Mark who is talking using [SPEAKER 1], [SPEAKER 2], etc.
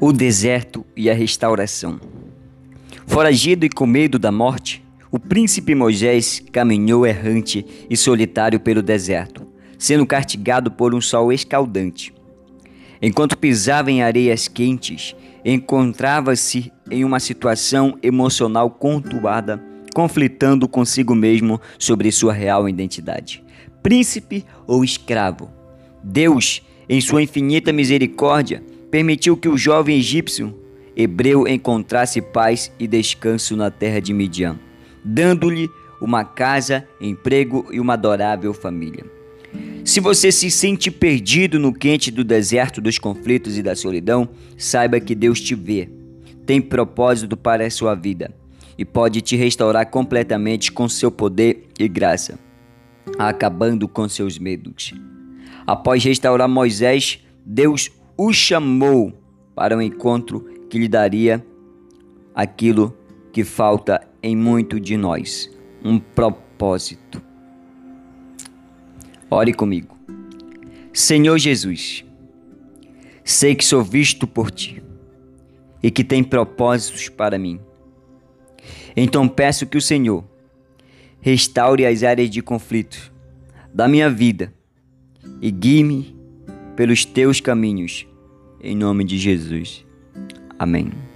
[SPEAKER 1] o deserto e a restauração. Foragido e com medo da morte, o príncipe Moisés caminhou errante e solitário pelo deserto, sendo castigado por um sol escaldante. Enquanto pisava em areias quentes, encontrava-se em uma situação emocional conturbada, conflitando consigo mesmo sobre sua real identidade: príncipe ou escravo. Deus, em sua infinita misericórdia, permitiu que o jovem egípcio hebreu encontrasse paz e descanso na terra de Midian, dando-lhe uma casa, emprego e uma adorável família. Se você se sente perdido no quente do deserto dos conflitos e da solidão, saiba que Deus te vê, tem propósito para a sua vida e pode te restaurar completamente com seu poder e graça, acabando com seus medos. Após restaurar Moisés, Deus o chamou para um encontro que lhe daria aquilo que falta em muito de nós: um propósito. Ore comigo. Senhor Jesus, sei que sou visto por ti e que tem propósitos para mim. Então peço que o Senhor restaure as áreas de conflito da minha vida e guie-me pelos teus caminhos em nome de Jesus. Amém.